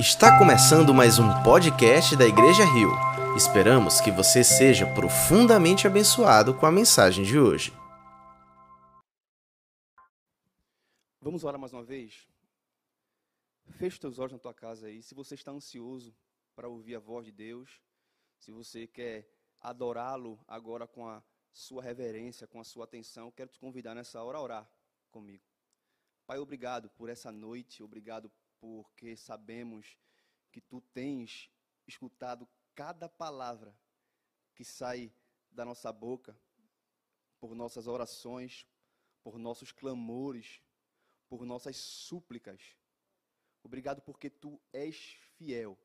Está começando mais um podcast da Igreja Rio. Esperamos que você seja profundamente abençoado com a mensagem de hoje. Vamos orar mais uma vez? Feche os teus olhos na tua casa aí. Se você está ansioso para ouvir a voz de Deus, se você quer adorá-lo agora com a sua reverência, com a sua atenção, quero te convidar nessa hora a orar comigo. Pai, obrigado por essa noite, obrigado porque sabemos que tu tens escutado cada palavra que sai da nossa boca, por nossas orações, por nossos clamores, por nossas súplicas. Obrigado porque tu és fiel.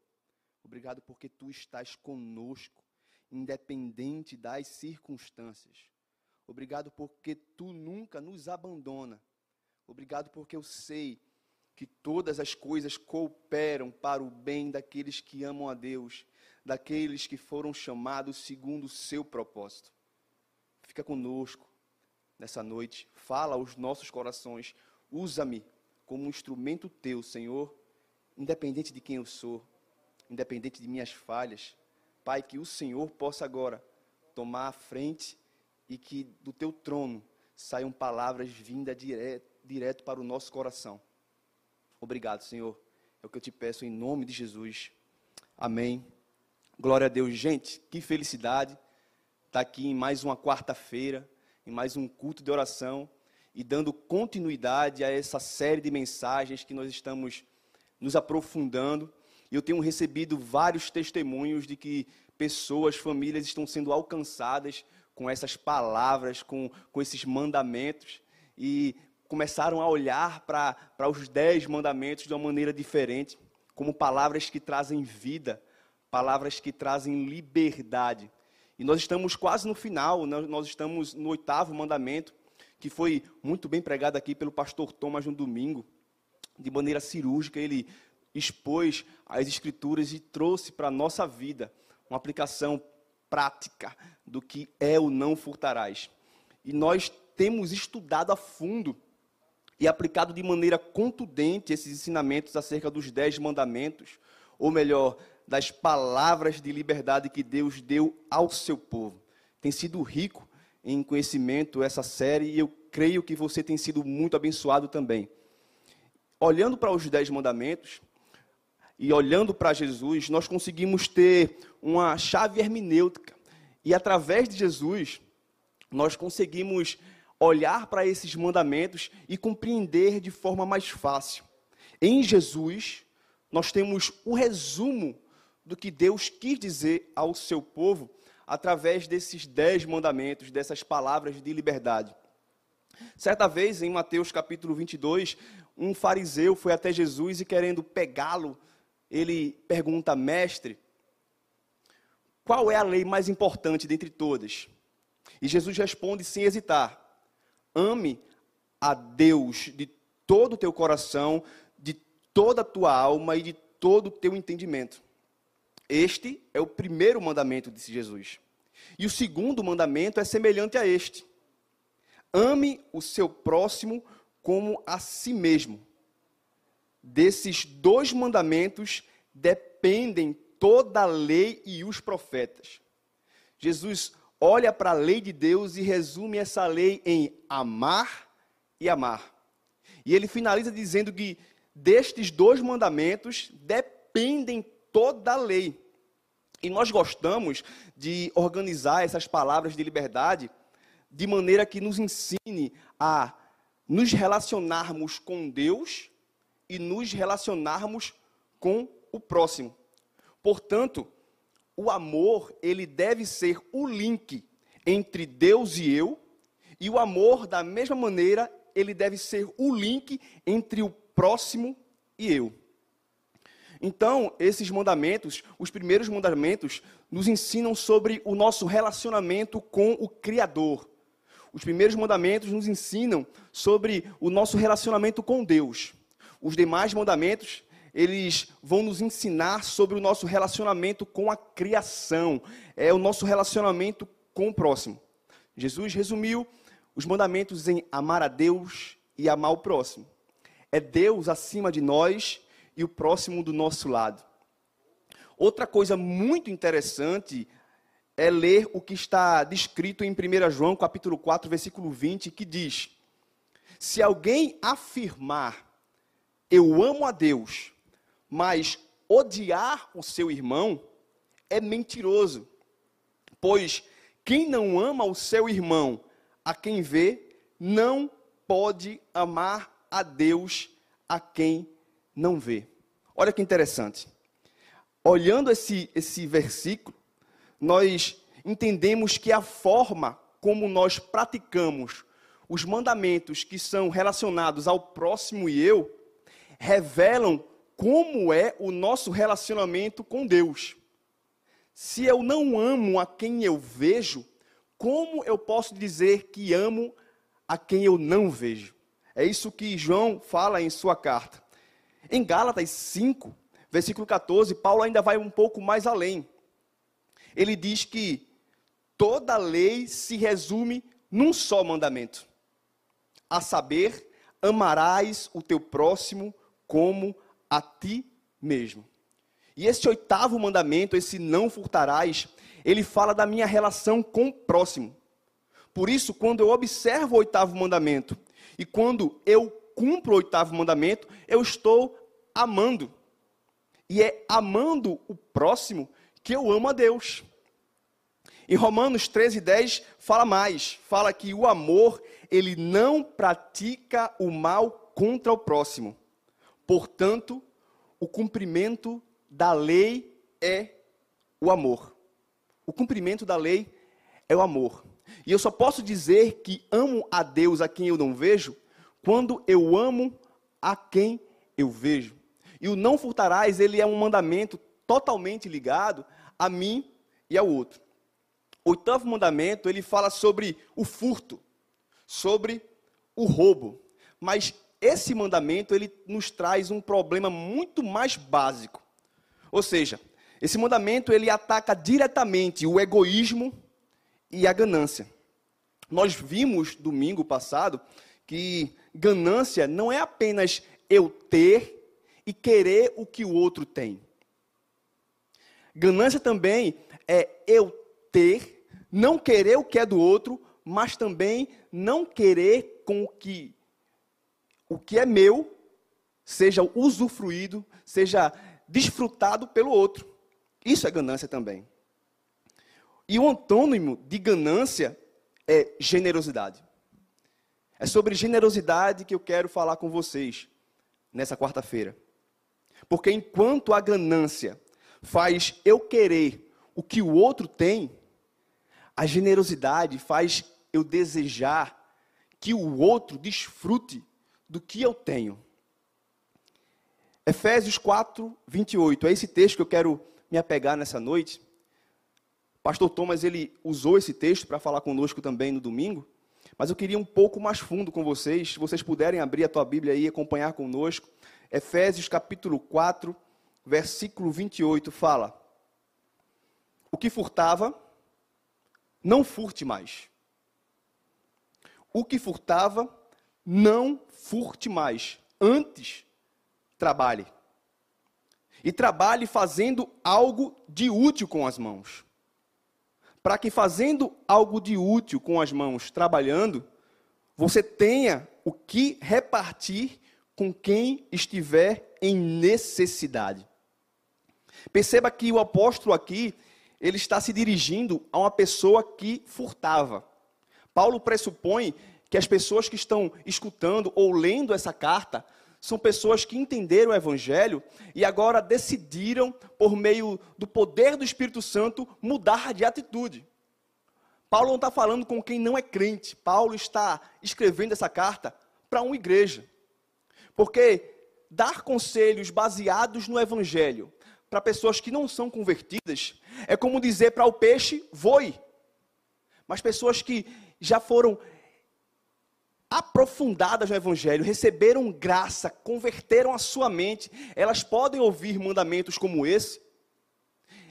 Obrigado porque tu estás conosco, independente das circunstâncias. Obrigado porque tu nunca nos abandona. Obrigado porque eu sei que todas as coisas cooperam para o bem daqueles que amam a Deus, daqueles que foram chamados segundo o seu propósito. Fica conosco nessa noite, fala aos nossos corações, usa-me como um instrumento teu, Senhor, independente de quem eu sou, independente de minhas falhas. Pai, que o Senhor possa agora tomar a frente e que do teu trono saiam palavras vindas direto direto para o nosso coração. Obrigado, Senhor. É o que eu te peço em nome de Jesus. Amém. Glória a Deus. Gente, que felicidade estar aqui em mais uma quarta-feira, em mais um culto de oração e dando continuidade a essa série de mensagens que nós estamos nos aprofundando. E eu tenho recebido vários testemunhos de que pessoas, famílias estão sendo alcançadas com essas palavras, com, com esses mandamentos. E começaram a olhar para os dez mandamentos de uma maneira diferente, como palavras que trazem vida, palavras que trazem liberdade. E nós estamos quase no final, nós estamos no oitavo mandamento, que foi muito bem pregado aqui pelo pastor Thomas no domingo, de maneira cirúrgica, ele expôs as escrituras e trouxe para a nossa vida uma aplicação prática do que é o não furtarás. E nós temos estudado a fundo e aplicado de maneira contundente esses ensinamentos acerca dos dez mandamentos, ou melhor, das palavras de liberdade que Deus deu ao seu povo. Tem sido rico em conhecimento essa série e eu creio que você tem sido muito abençoado também. Olhando para os dez mandamentos e olhando para Jesus, nós conseguimos ter uma chave hermenêutica e através de Jesus nós conseguimos olhar para esses mandamentos e compreender de forma mais fácil. Em Jesus, nós temos o resumo do que Deus quis dizer ao seu povo através desses dez mandamentos, dessas palavras de liberdade. Certa vez, em Mateus capítulo 22, um fariseu foi até Jesus e, querendo pegá-lo, ele pergunta, mestre, qual é a lei mais importante dentre todas? E Jesus responde sem hesitar: Ame a Deus de todo o teu coração, de toda a tua alma e de todo o teu entendimento. Este é o primeiro mandamento, disse Jesus. E o segundo mandamento é semelhante a este: ame o seu próximo como a si mesmo. Desses dois mandamentos dependem toda a lei e os profetas. Jesus olha para a lei de Deus e resume essa lei em amar e amar. E ele finaliza dizendo que destes dois mandamentos dependem toda a lei. E nós gostamos de organizar essas palavras de liberdade de maneira que nos ensine a nos relacionarmos com Deus e nos relacionarmos com o próximo. Portanto, o amor, ele deve ser o link entre Deus e eu, e o amor, da mesma maneira, ele deve ser o link entre o próximo e eu. Então, esses mandamentos, os primeiros mandamentos, nos ensinam sobre o nosso relacionamento com o Criador. Os primeiros mandamentos nos ensinam sobre o nosso relacionamento com Deus. Os demais mandamentos eles vão nos ensinar sobre o nosso relacionamento com a criação, é o nosso relacionamento com o próximo. Jesus resumiu os mandamentos em amar a Deus e amar o próximo. É Deus acima de nós e o próximo do nosso lado. Outra coisa muito interessante é ler o que está descrito em 1 João, capítulo 4, versículo 20, que diz: Se alguém afirmar, eu amo a Deus, mas odiar o seu irmão, é mentiroso. Pois quem não ama o seu irmão, a quem vê, não pode amar a Deus a quem não vê. Olha que interessante. Olhando esse, esse versículo, nós entendemos que a forma como nós praticamos os mandamentos que são relacionados ao próximo e eu revelam como é o nosso relacionamento com Deus. Se eu não amo a quem eu vejo, como eu posso dizer que amo a quem eu não vejo? É isso que João fala em sua carta. Em Gálatas 5, versículo 14, Paulo ainda vai um pouco mais além. Ele diz que toda lei se resume num só mandamento: a saber, amarás o teu próximo como a ti mesmo. E esse oitavo mandamento, esse não furtarás, ele fala da minha relação com o próximo. Por isso, quando eu observo o oitavo mandamento e quando eu cumpro o oitavo mandamento, eu estou amando. E é amando o próximo que eu amo a Deus. Em Romanos 13, 10, fala mais. Fala que o amor, ele não pratica o mal contra o próximo. Portanto, o cumprimento da lei é o amor. O cumprimento da lei é o amor. E eu só posso dizer que amo a Deus a quem eu não vejo quando eu amo a quem eu vejo. E o não furtarás, ele é um mandamento totalmente ligado a mim e ao outro. O oitavo mandamento, ele fala sobre o furto, sobre o roubo. Mas esse mandamento, ele nos traz um problema muito mais básico. Ou seja, esse mandamento ele ataca diretamente o egoísmo e a ganância. Nós vimos domingo passado que ganância não é apenas eu ter e querer o que o outro tem. Ganância também é eu ter, não querer o que é do outro, mas também não querer com que o que é meu seja usufruído, seja desfrutado pelo outro. Isso é ganância também. E o antônimo de ganância é generosidade. É sobre generosidade que eu quero falar com vocês nessa quarta-feira. Porque enquanto a ganância faz eu querer o que o outro tem, a generosidade faz eu desejar que o outro desfrute do que eu tenho. Efésios 4, 28. É esse texto que eu quero me apegar nessa noite. Pastor Thomas, ele usou esse texto para falar conosco também no domingo. Mas eu queria um pouco mais fundo com vocês. Se vocês puderem abrir a tua Bíblia e acompanhar conosco. Efésios capítulo 4, versículo 28 fala: O que furtava, não furte mais. O que furtava, não furte mais. Antes, trabalhe. E trabalhe fazendo algo de útil com as mãos. Para que fazendo algo de útil com as mãos, trabalhando, você tenha o que repartir com quem estiver em necessidade. Perceba que o apóstolo aqui, ele está se dirigindo a uma pessoa que furtava. Paulo pressupõe que as pessoas que estão escutando ou lendo essa carta são pessoas que entenderam o Evangelho e agora decidiram, por meio do poder do Espírito Santo, mudar de atitude. Paulo não está falando com quem não é crente. Paulo está escrevendo essa carta para uma igreja. Porque dar conselhos baseados no Evangelho para pessoas que não são convertidas é como dizer para o peixe, voe. Mas pessoas que já foram aprofundadas no Evangelho, receberam graça, converteram a sua mente, elas podem ouvir mandamentos como esse,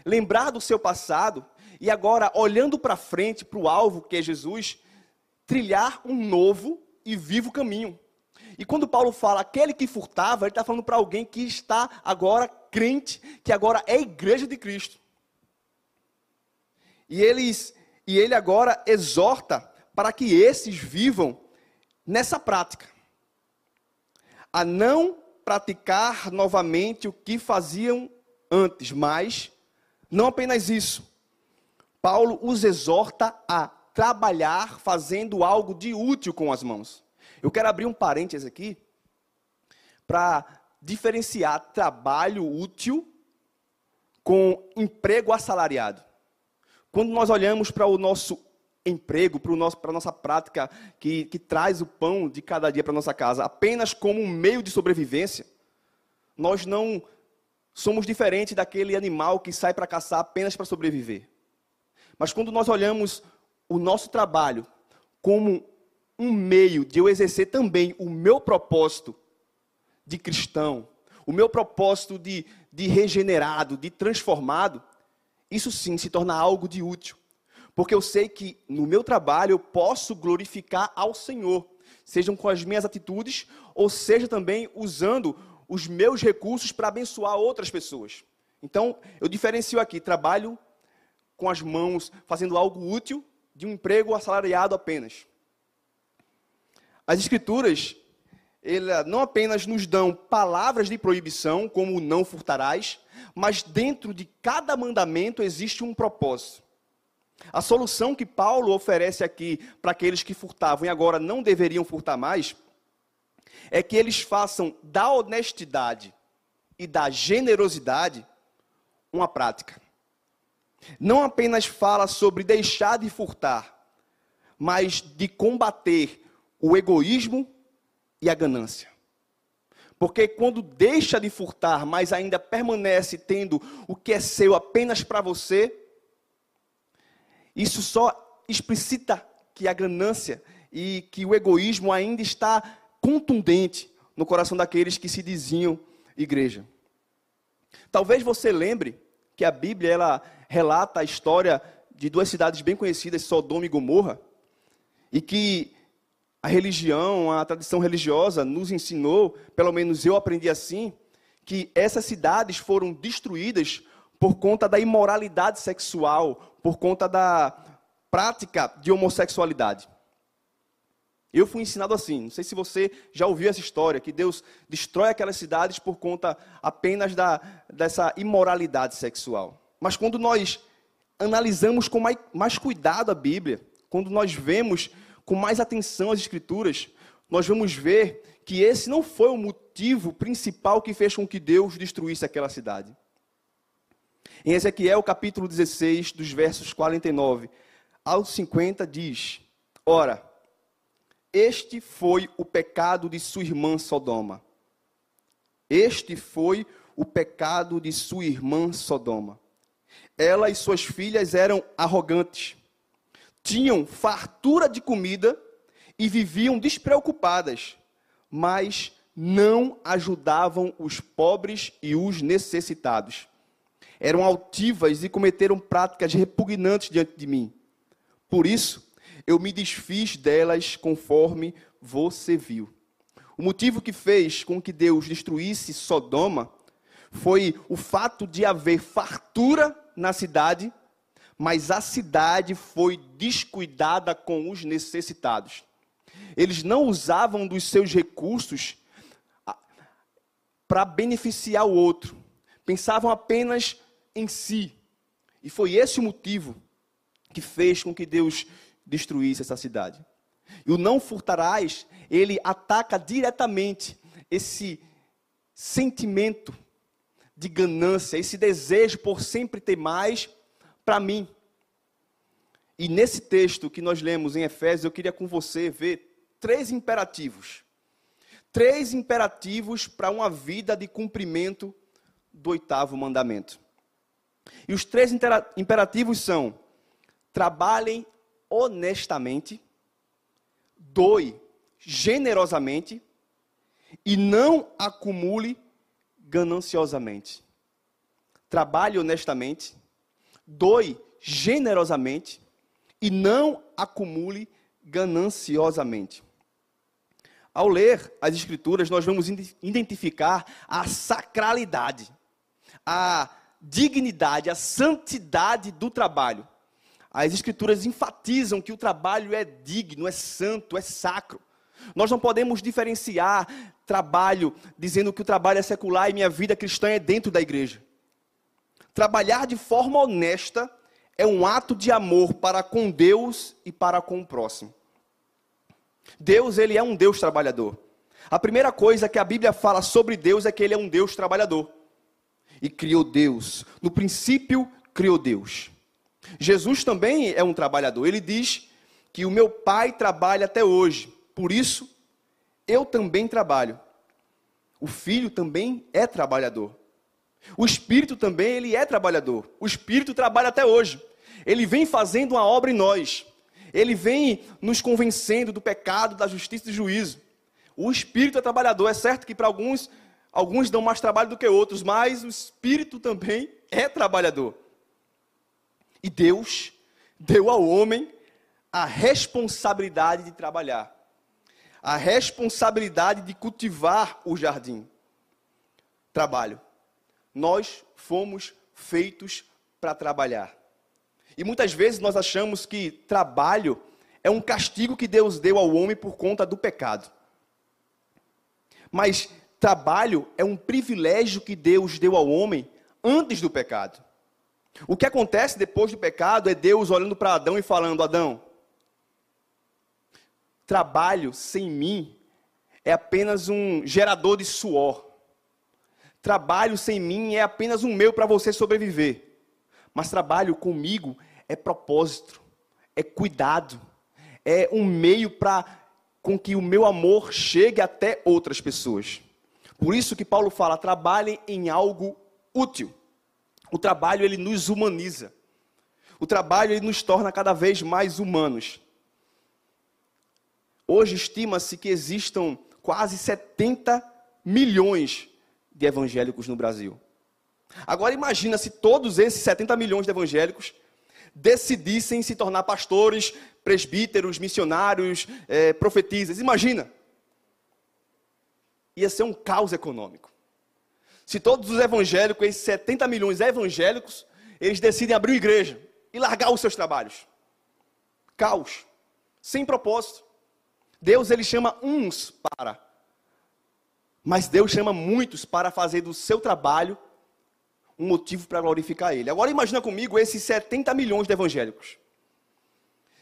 lembrar do seu passado e agora, olhando para frente, para o alvo que é Jesus, trilhar um novo e vivo caminho. E quando Paulo fala aquele que furtava, ele está falando para alguém que está agora crente, que agora é igreja de Cristo. E, eles, e ele agora exorta para que esses vivam nessa prática. A não praticar novamente o que faziam antes, mas não apenas isso. Paulo os exorta a trabalhar fazendo algo de útil com as mãos. Eu quero abrir um parênteses aqui para diferenciar trabalho útil com emprego assalariado. Quando nós olhamos para o nosso emprego, para, a nossa prática que, que traz o pão de cada dia para nossa casa, apenas como um meio de sobrevivência, nós não somos diferentes daquele animal que sai para caçar apenas para sobreviver. Mas quando nós olhamos o nosso trabalho como um meio de eu exercer também o meu propósito de cristão, o meu propósito de, de regenerado, de transformado, isso sim se torna algo de útil. Porque eu sei que no meu trabalho eu posso glorificar ao Senhor, sejam com as minhas atitudes, ou seja também usando os meus recursos para abençoar outras pessoas. Então, eu diferencio aqui trabalho com as mãos, fazendo algo útil, de um emprego assalariado apenas. As Escrituras, não apenas nos dão palavras de proibição, como não furtarás, mas dentro de cada mandamento existe um propósito. A solução que Paulo oferece aqui para aqueles que furtavam e agora não deveriam furtar mais, é que eles façam da honestidade e da generosidade uma prática. Não apenas fala sobre deixar de furtar, mas de combater o egoísmo e a ganância. Porque quando deixa de furtar, mas ainda permanece tendo o que é seu apenas para você, isso só explicita que a ganância e que o egoísmo ainda está contundente no coração daqueles que se diziam igreja. Talvez você lembre que a Bíblia ela relata a história de duas cidades bem conhecidas, Sodoma e Gomorra, e que a religião, a tradição religiosa nos ensinou, pelo menos eu aprendi assim, que essas cidades foram destruídas por conta da imoralidade sexual, por conta da prática de homossexualidade. Eu fui ensinado assim, não sei se você já ouviu essa história, que Deus destrói aquelas cidades por conta apenas da, dessa imoralidade sexual. Mas quando nós analisamos com mais, mais cuidado a Bíblia, quando nós vemos com mais atenção às Escrituras, nós vamos ver que esse não foi o motivo principal que fez com que Deus destruísse aquela cidade. Em Ezequiel capítulo 16, dos versos 49 ao 50, diz: Ora, este foi o pecado de sua irmã Sodoma. Este foi o pecado de sua irmã Sodoma. Ela e suas filhas eram arrogantes tinham fartura de comida e viviam despreocupadas, mas não ajudavam os pobres e os necessitados. Eram altivas e cometeram práticas repugnantes diante de mim. Por isso, eu me desfiz delas conforme você viu. O motivo que fez com que Deus destruísse Sodoma foi o fato de haver fartura na cidade mas a cidade foi descuidada com os necessitados. Eles não usavam dos seus recursos para beneficiar o outro, pensavam apenas em si. E foi esse o motivo que fez com que Deus destruísse essa cidade. E o não furtarás, ele ataca diretamente esse sentimento de ganância, esse desejo por sempre ter mais para mim. E nesse texto que nós lemos em Efésios, eu queria com você ver três imperativos. Três imperativos para uma vida de cumprimento do oitavo mandamento. E os três imperativos são: trabalhem honestamente, doe generosamente e não acumule gananciosamente. Trabalhe honestamente, doe generosamente e não acumule gananciosamente. Ao ler as Escrituras, nós vamos identificar a sacralidade, a dignidade, a santidade do trabalho. As Escrituras enfatizam que o trabalho é digno, é santo, é sacro. Nós não podemos diferenciar trabalho dizendo que o trabalho é secular e minha vida cristã é dentro da igreja. Trabalhar de forma honesta é um ato de amor para com Deus e para com o próximo. Deus, ele é um Deus trabalhador. A primeira coisa que a Bíblia fala sobre Deus é que ele é um Deus trabalhador. E criou Deus. No princípio, criou Deus. Jesus também é um trabalhador. Ele diz que o meu pai trabalha até hoje. Por isso, eu também trabalho. O filho também é trabalhador. O espírito também, ele é trabalhador. O espírito trabalha até hoje. Ele vem fazendo uma obra em nós. Ele vem nos convencendo do pecado, da justiça e do juízo. O espírito é trabalhador. É certo que para alguns, alguns dão mais trabalho do que outros, mas o espírito também é trabalhador. E Deus deu ao homem a responsabilidade de trabalhar, a responsabilidade de cultivar o jardim. Trabalho. Nós fomos feitos para trabalhar. E muitas vezes nós achamos que trabalho é um castigo que Deus deu ao homem por conta do pecado. Mas trabalho é um privilégio que Deus deu ao homem antes do pecado. O que acontece depois do pecado é Deus olhando para Adão e falando: Adão, trabalho sem mim é apenas um gerador de suor. Trabalho sem mim é apenas um meio para você sobreviver. Mas trabalho comigo é propósito, é cuidado, é um meio para com que o meu amor chegue até outras pessoas. Por isso que Paulo fala: trabalhem em algo útil. O trabalho ele nos humaniza. O trabalho ele nos torna cada vez mais humanos. Hoje estima-se que existam quase 70 milhões de evangélicos no Brasil. Agora imagina se todos esses 70 milhões de evangélicos decidissem se tornar pastores, presbíteros, missionários, profetisas. Imagina. Ia ser um caos econômico. Se todos os evangélicos, esses 70 milhões evangélicos, eles decidem abrir uma igreja e largar os seus trabalhos. Caos. Sem propósito. Deus ele chama uns para. Mas Deus chama muitos para fazer do seu trabalho um motivo para glorificar Ele. Agora imagina comigo esses 70 milhões de evangélicos.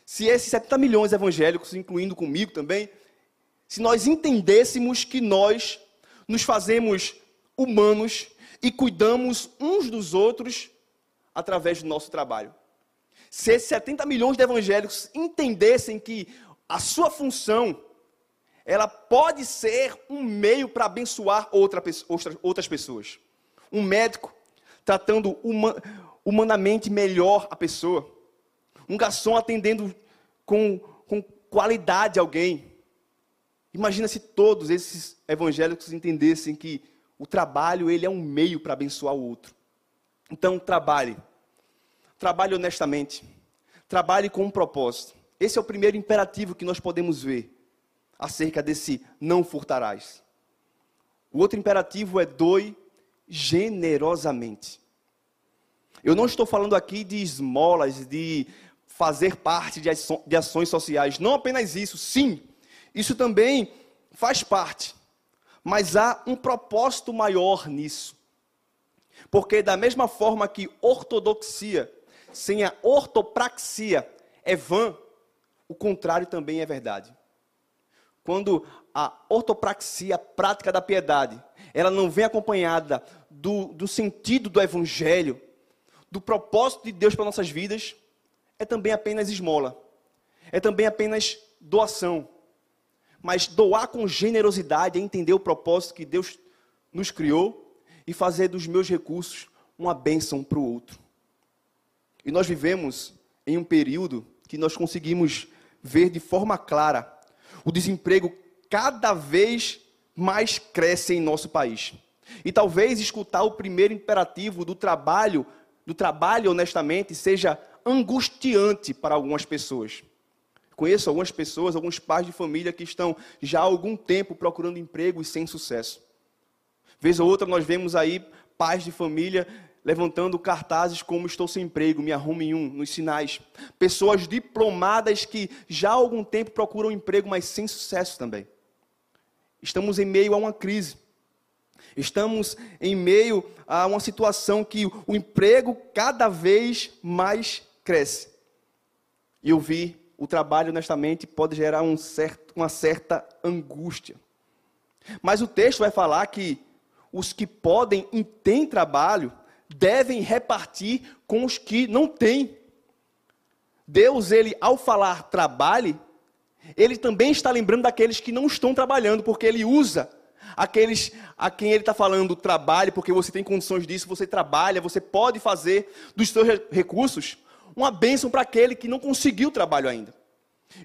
Se esses 70 milhões de evangélicos, incluindo comigo também, se nós entendêssemos que nós nos fazemos humanos e cuidamos uns dos outros através do nosso trabalho. Se esses 70 milhões de evangélicos entendessem que a sua função ela pode ser um meio para abençoar outra, outras pessoas. Um médico tratando humanamente melhor a pessoa. Um garçom atendendo com, com qualidade alguém. Imagina se todos esses evangélicos entendessem que o trabalho ele é um meio para abençoar o outro. Então trabalhe. Trabalhe honestamente. Trabalhe com um propósito. Esse é o primeiro imperativo que nós podemos ver acerca desse não furtarás. O outro imperativo é doe generosamente. Eu não estou falando aqui de esmolas, de fazer parte de ações sociais. Não apenas isso, sim, isso também faz parte. Mas há um propósito maior nisso. Porque, da mesma forma que ortodoxia sem a ortopraxia é vã, o contrário também é verdade. Quando a ortopraxia, a prática da piedade, ela não vem acompanhada do, do sentido do evangelho, do propósito de Deus para nossas vidas, é também apenas esmola. É também apenas doação. Mas doar com generosidade é entender o propósito que Deus nos criou e fazer dos meus recursos uma bênção para o outro. E nós vivemos em um período que nós conseguimos ver de forma clara o desemprego cada vez mais cresce em nosso país. E talvez escutar o primeiro imperativo do trabalho, do trabalho honestamente, seja angustiante para algumas pessoas. Conheço algumas pessoas, alguns pais de família que estão já há algum tempo procurando emprego e sem sucesso. Vez ou outra nós vemos aí pais de família levantando cartazes como estou sem emprego, me arrume um, nos sinais. Pessoas diplomadas que já há algum tempo procuram emprego, mas sem sucesso também. Estamos em meio a uma crise. Estamos em meio a uma situação que o emprego cada vez mais cresce. E eu vi o trabalho, honestamente, pode gerar um certo, uma certa angústia. Mas o texto vai falar que os que podem e têm trabalho devem repartir com os que não têm. Deus, ele, ao falar trabalhe, ele também está lembrando daqueles que não estão trabalhando, porque ele usa aqueles a quem ele está falando trabalhe, porque você tem condições disso, você trabalha, você pode fazer dos seus recursos uma bênção para aquele que não conseguiu trabalho ainda.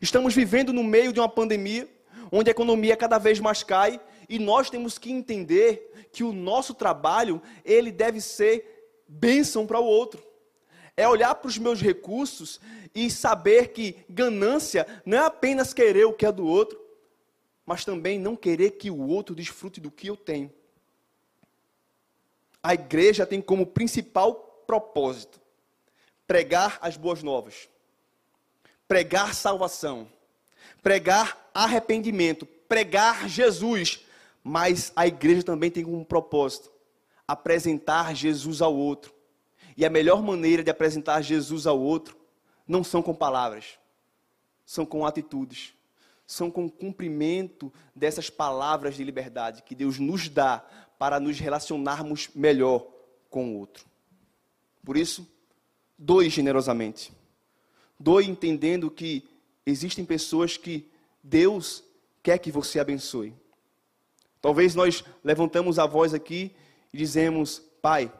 Estamos vivendo no meio de uma pandemia, onde a economia cada vez mais cai, e nós temos que entender que o nosso trabalho, ele deve ser bênção para o outro. É olhar para os meus recursos e saber que ganância não é apenas querer o que é do outro, mas também não querer que o outro desfrute do que eu tenho. A igreja tem como principal propósito pregar as boas novas, pregar salvação, pregar arrependimento, pregar Jesus, mas a igreja também tem como propósito apresentar Jesus ao outro. E a melhor maneira de apresentar Jesus ao outro não são com palavras, são com atitudes, são com o cumprimento dessas palavras de liberdade que Deus nos dá para nos relacionarmos melhor com o outro. Por isso, Doe generosamente. Doe entendendo que existem pessoas que Deus quer que você abençoe. Talvez nós levantamos a voz aqui e dizemos: Pai,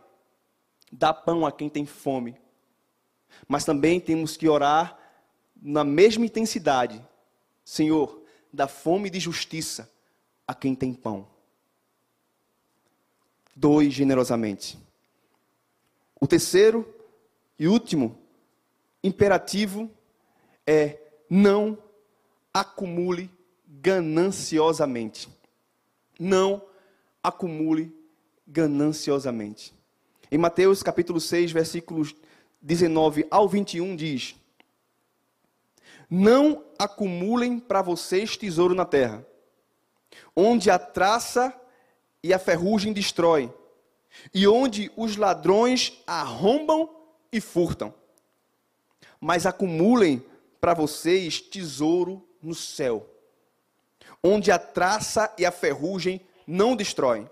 dá pão a quem tem fome. Mas também temos que orar na mesma intensidade: Senhor, dá fome de justiça a quem tem pão. Doe generosamente. O terceiro e último imperativo é não acumule gananciosamente. Não acumule gananciosamente. Em Mateus capítulo 6, versículos 19 ao 21 diz: Não acumulem para vocês tesouro na terra, onde a traça e a ferrugem destrói, e onde os ladrões arrombam e furtam. Mas acumulem para vocês tesouro no céu, onde a traça e a ferrugem não destroem,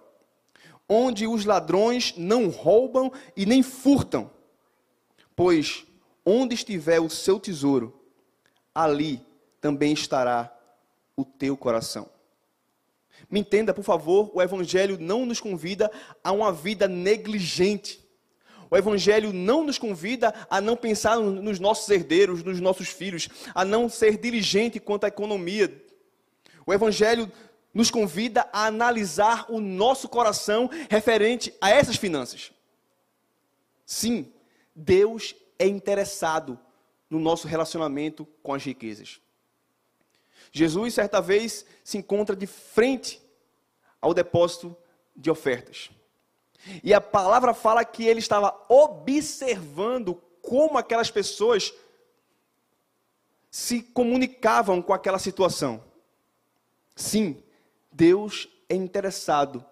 onde os ladrões não roubam e nem furtam. Pois onde estiver o seu tesouro, ali também estará o teu coração. Me entenda, por favor, o Evangelho não nos convida a uma vida negligente. O Evangelho não nos convida a não pensar nos nossos herdeiros, nos nossos filhos, a não ser diligente quanto à economia. O Evangelho nos convida a analisar o nosso coração referente a essas finanças. Sim, Deus é interessado no nosso relacionamento com as riquezas. Jesus, certa vez, se encontra de frente ao depósito de ofertas. E a palavra fala que ele estava observando como aquelas pessoas se comunicavam com aquela situação. Sim, Deus é interessado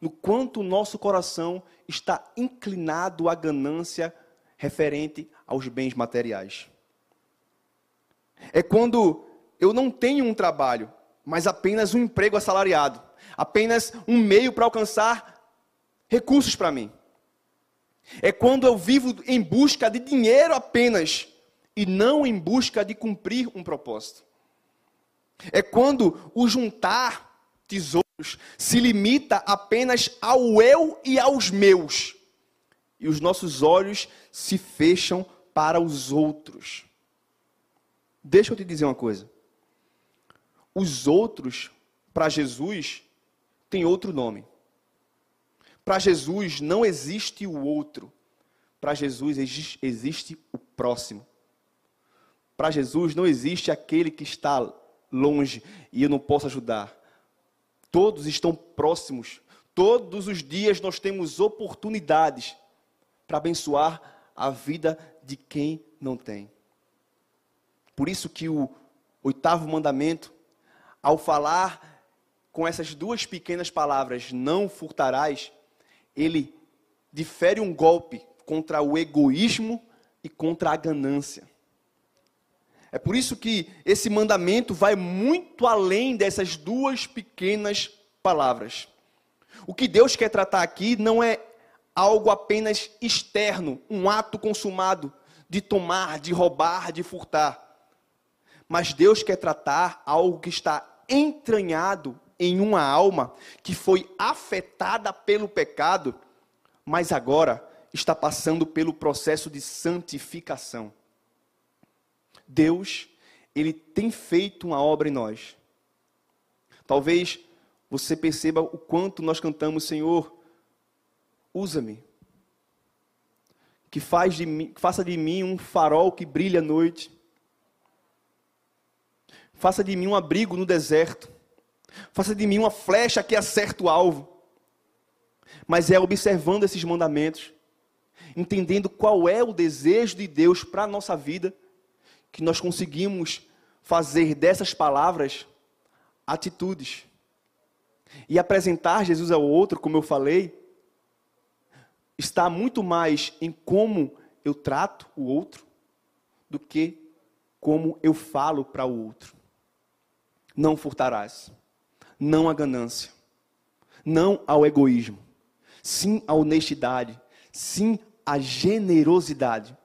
no quanto o nosso coração está inclinado à ganância referente aos bens materiais. É quando eu não tenho um trabalho, mas apenas um emprego assalariado, apenas um meio para alcançar recursos para mim. É quando eu vivo em busca de dinheiro apenas e não em busca de cumprir um propósito. É quando o juntar tesouros se limita apenas ao eu e aos meus. E os nossos olhos se fecham para os outros. Deixa eu te dizer uma coisa. Os outros, para Jesus, têm outro nome. Para Jesus não existe o outro. Para Jesus existe o próximo. Para Jesus não existe aquele que está longe e eu não posso ajudar. Todos estão próximos. Todos os dias nós temos oportunidades para abençoar a vida de quem não tem. Por isso que o oitavo mandamento, ao falar com essas duas pequenas palavras, não furtarás, ele difere um golpe contra o egoísmo e contra a ganância. É por isso que esse mandamento vai muito além dessas duas pequenas palavras. O que Deus quer tratar aqui não é algo apenas externo, um ato consumado de tomar, de roubar, de furtar. Mas Deus quer tratar algo que está entranhado em uma alma que foi afetada pelo pecado, mas agora está passando pelo processo de santificação. Deus, ele tem feito uma obra em nós. Talvez você perceba o quanto nós cantamos, Senhor, usa-me. Que faz de mim, faça de mim um farol que brilha à noite. Faça de mim um abrigo no deserto. Faça de mim uma flecha que acerta o alvo. Mas é observando esses mandamentos, entendendo qual é o desejo de Deus para a nossa vida, que nós conseguimos fazer dessas palavras atitudes. E apresentar Jesus ao outro, como eu falei, está muito mais em como eu trato o outro do que como eu falo para o outro. Não furtarás, não a ganância, não ao egoísmo, sim à honestidade, sim à generosidade.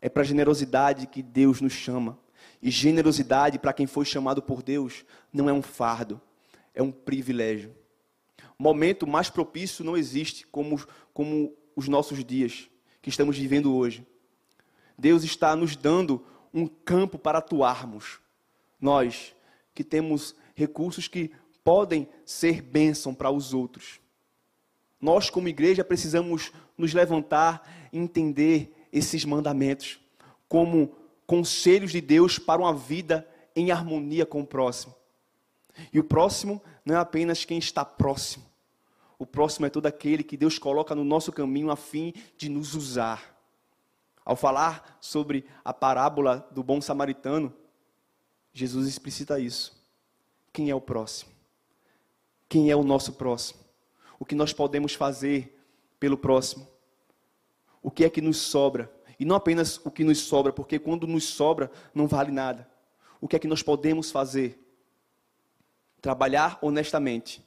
É para a generosidade que Deus nos chama. E generosidade, para quem foi chamado por Deus, não é um fardo, é um privilégio. Momento mais propício não existe como, como os nossos dias que estamos vivendo hoje. Deus está nos dando um campo para atuarmos. Nós que temos recursos que podem ser bênção para os outros. Nós, como igreja, precisamos nos levantar e entender esses mandamentos como conselhos de Deus para uma vida em harmonia com o próximo. E o próximo não é apenas quem está próximo. O próximo é todo aquele que Deus coloca no nosso caminho a fim de nos usar. Ao falar sobre a parábola do bom samaritano, Jesus explicita isso. Quem é o próximo? Quem é o nosso próximo? O que nós podemos fazer pelo próximo? O que é que nos sobra? E não apenas o que nos sobra, porque quando nos sobra não vale nada. O que é que nós podemos fazer? Trabalhar honestamente.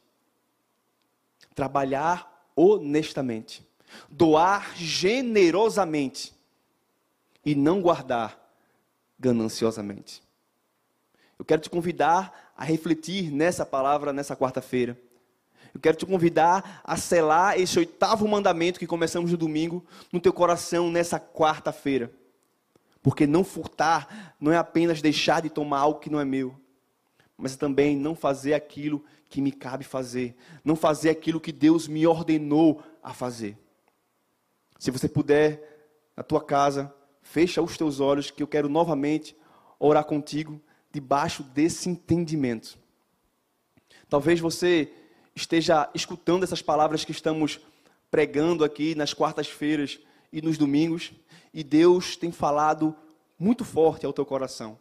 Trabalhar honestamente. Doar generosamente. E não guardar gananciosamente. Eu quero te convidar a refletir nessa palavra nessa quarta-feira. Eu quero te convidar a selar esse oitavo mandamento que começamos no domingo no teu coração nessa quarta-feira. Porque não furtar não é apenas deixar de tomar algo que não é meu, mas também não fazer aquilo que me cabe fazer, não fazer aquilo que Deus me ordenou a fazer. Se você puder, na tua casa, fecha os teus olhos, que eu quero novamente orar contigo debaixo desse entendimento. Talvez você esteja escutando essas palavras que estamos pregando aqui nas quartas-feiras e nos domingos, e Deus tem falado muito forte ao teu coração.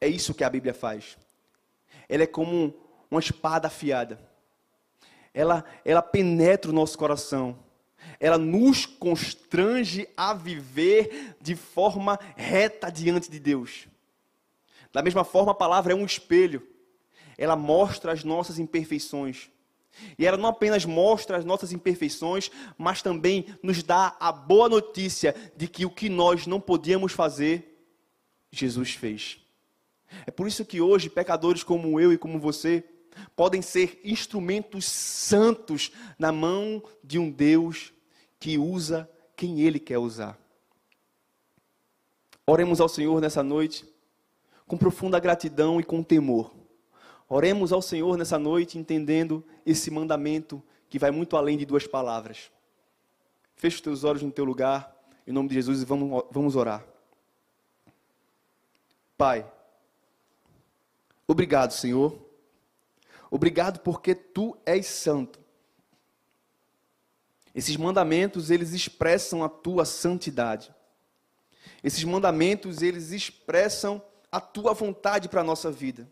É isso que a Bíblia faz. Ela é como uma espada afiada. Ela, ela penetra o nosso coração. Ela nos constrange a viver de forma reta diante de Deus. Da mesma forma, a palavra é um espelho. Ela mostra as nossas imperfeições. E ela não apenas mostra as nossas imperfeições, mas também nos dá a boa notícia de que o que nós não podíamos fazer, Jesus fez. É por isso que hoje pecadores como eu e como você podem ser instrumentos santos na mão de um Deus que usa quem ele quer usar. Oremos ao Senhor nessa noite com profunda gratidão e com temor. Oremos ao Senhor nessa noite entendendo esse mandamento que vai muito além de duas palavras. Feche os teus olhos no teu lugar, em nome de Jesus, e vamos, vamos orar. Pai, obrigado, Senhor. Obrigado porque tu és santo. Esses mandamentos, eles expressam a tua santidade. Esses mandamentos, eles expressam a tua vontade para a nossa vida.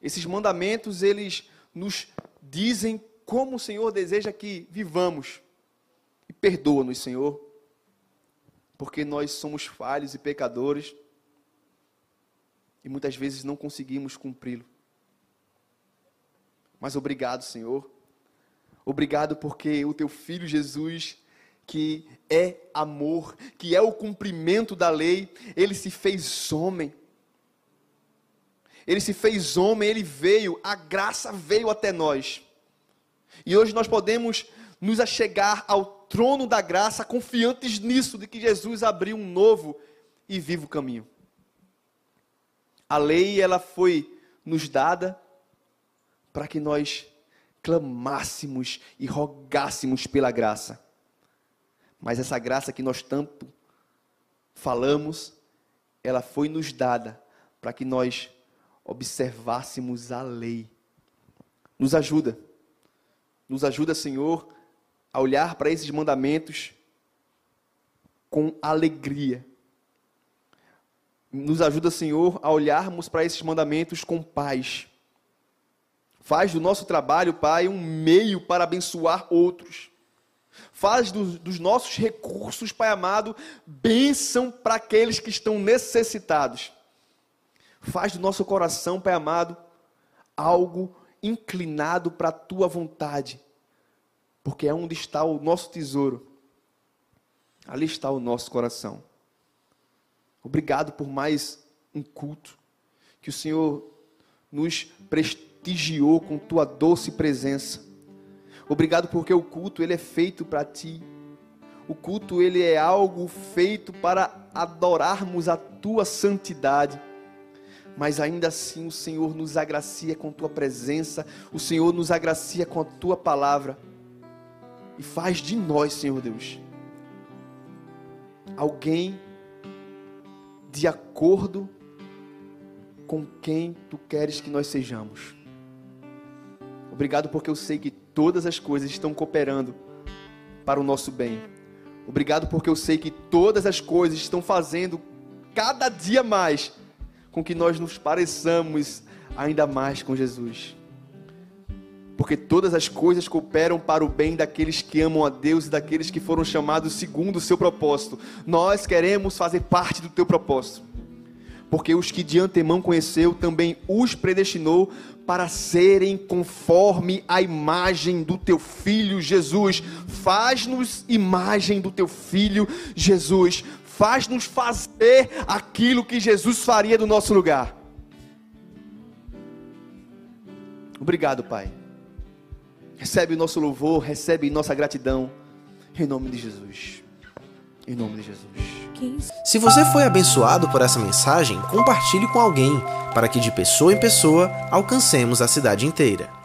Esses mandamentos, eles nos dizem como o Senhor deseja que vivamos. E perdoa-nos, Senhor, porque nós somos falhos e pecadores e muitas vezes não conseguimos cumpri-lo. Mas obrigado, Senhor. Obrigado porque o teu filho Jesus, que é amor, que é o cumprimento da lei, ele se fez homem. Ele se fez homem, ele veio, a graça veio até nós. E hoje nós podemos nos achegar ao trono da graça, confiantes nisso, de que Jesus abriu um novo e vivo caminho. A lei, ela foi nos dada para que nós clamássemos e rogássemos pela graça. Mas essa graça que nós tanto falamos, ela foi nos dada para que nós observássemos a lei. Nos ajuda, nos ajuda, Senhor, a olhar para esses mandamentos com alegria. Nos ajuda, Senhor, a olharmos para esses mandamentos com paz. Faz do nosso trabalho, Pai, um meio para abençoar outros. Faz do, dos nossos recursos, Pai amado, bênção para aqueles que estão necessitados. Faz do nosso coração, Pai amado, algo inclinado para a tua vontade, porque é onde está o nosso tesouro, ali está o nosso coração. Obrigado por mais um culto que o Senhor nos prestigiou com tua doce presença. Obrigado porque o culto ele é feito para ti. O culto ele é algo feito para adorarmos a tua santidade. Mas ainda assim o Senhor nos agracia com tua presença, o Senhor nos agracia com a tua palavra. E faz de nós, Senhor Deus, alguém de acordo com quem tu queres que nós sejamos. Obrigado porque eu sei que todas as coisas estão cooperando para o nosso bem. Obrigado porque eu sei que todas as coisas estão fazendo cada dia mais com que nós nos pareçamos ainda mais com Jesus. Porque todas as coisas cooperam para o bem daqueles que amam a Deus e daqueles que foram chamados segundo o seu propósito. Nós queremos fazer parte do teu propósito. Porque os que de antemão conheceu também os predestinou para serem conforme a imagem do teu filho Jesus. Faz-nos imagem do teu filho Jesus. Faz-nos fazer aquilo que Jesus faria do nosso lugar. Obrigado, Pai. Recebe o nosso louvor, recebe nossa gratidão. Em nome de Jesus. Em nome de Jesus. Se você foi abençoado por essa mensagem, compartilhe com alguém, para que de pessoa em pessoa alcancemos a cidade inteira.